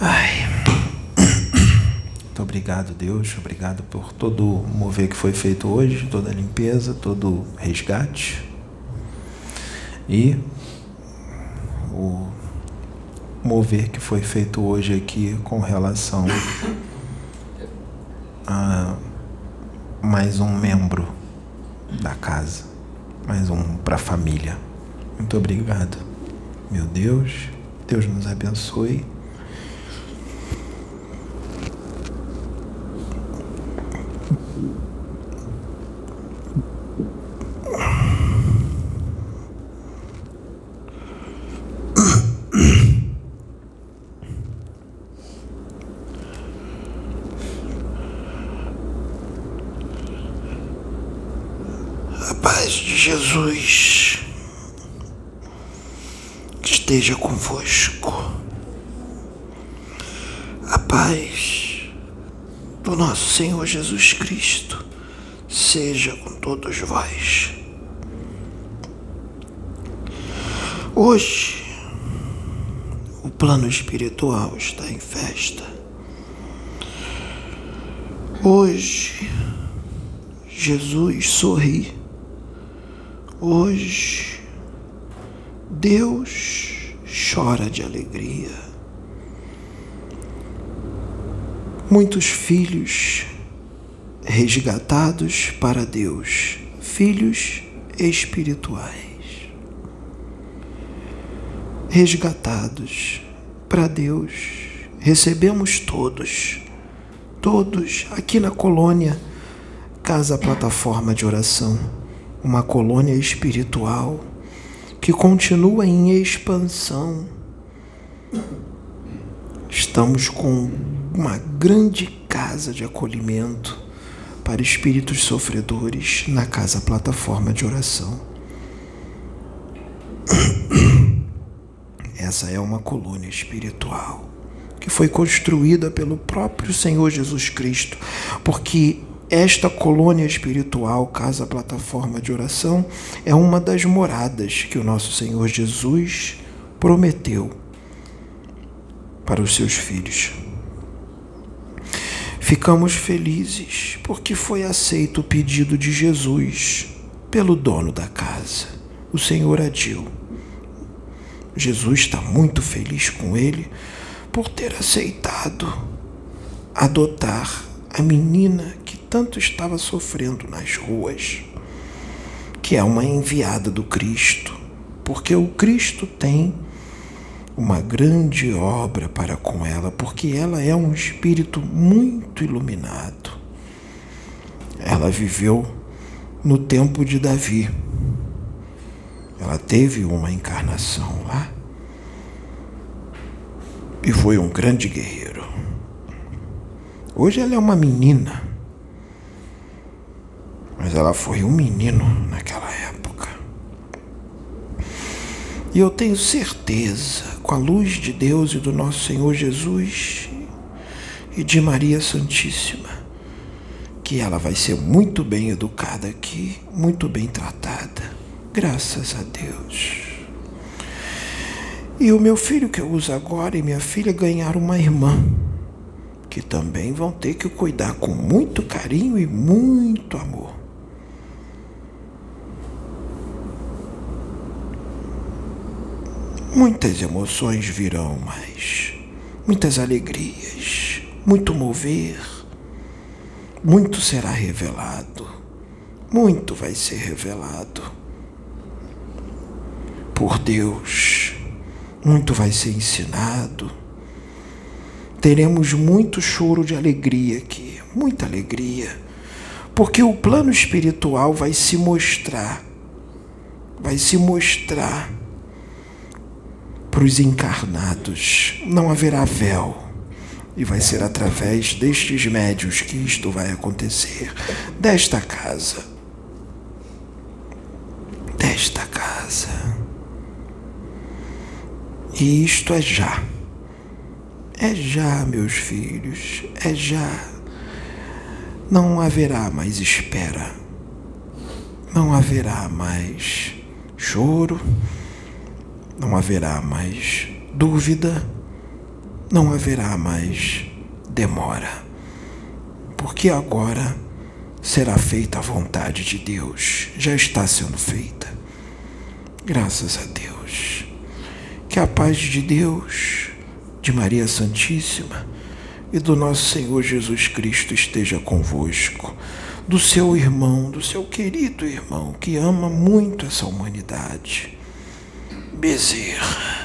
Ai. Muito obrigado, Deus. Obrigado por todo o mover que foi feito hoje, toda a limpeza, todo o resgate. E o mover que foi feito hoje aqui com relação a mais um membro da casa, mais um para a família. Muito obrigado, meu Deus. Deus nos abençoe. Paz de Jesus esteja convosco. A paz do nosso Senhor Jesus Cristo seja com todos vós. Hoje, o plano espiritual está em festa. Hoje, Jesus sorri. Hoje, Deus chora de alegria. Muitos filhos resgatados para Deus, filhos espirituais. Resgatados para Deus, recebemos todos, todos aqui na colônia Casa Plataforma de Oração, uma colônia espiritual que continua em expansão. Estamos com uma grande casa de acolhimento para espíritos sofredores na Casa Plataforma de Oração. Essa é uma colônia espiritual que foi construída pelo próprio Senhor Jesus Cristo, porque esta colônia espiritual, Casa Plataforma de Oração, é uma das moradas que o nosso Senhor Jesus prometeu para os seus filhos. Ficamos felizes porque foi aceito o pedido de Jesus pelo dono da casa, o Senhor Adil. Jesus está muito feliz com ele por ter aceitado adotar a menina que tanto estava sofrendo nas ruas, que é uma enviada do Cristo, porque o Cristo tem uma grande obra para com ela, porque ela é um espírito muito iluminado. Ela viveu no tempo de Davi. Ela teve uma encarnação lá e foi um grande guerreiro. Hoje ela é uma menina, mas ela foi um menino naquela época. E eu tenho certeza, com a luz de Deus e do nosso Senhor Jesus e de Maria Santíssima, que ela vai ser muito bem educada aqui, muito bem tratada. Graças a Deus. E o meu filho que eu uso agora e minha filha ganharam uma irmã, que também vão ter que cuidar com muito carinho e muito amor. Muitas emoções virão, mas muitas alegrias, muito mover, muito será revelado, muito vai ser revelado por Deus, muito vai ser ensinado. Teremos muito choro de alegria aqui, muita alegria, porque o plano espiritual vai se mostrar, vai se mostrar para os encarnados. Não haverá véu. E vai ser através destes médios que isto vai acontecer. Desta casa. Desta casa. E isto é já. É já, meus filhos. É já. Não haverá mais espera. Não haverá mais choro não haverá mais dúvida, não haverá mais demora, porque agora será feita a vontade de Deus, já está sendo feita. Graças a Deus. Que a paz de Deus, de Maria Santíssima e do nosso Senhor Jesus Cristo esteja convosco, do seu irmão, do seu querido irmão que ama muito essa humanidade. Bezerra.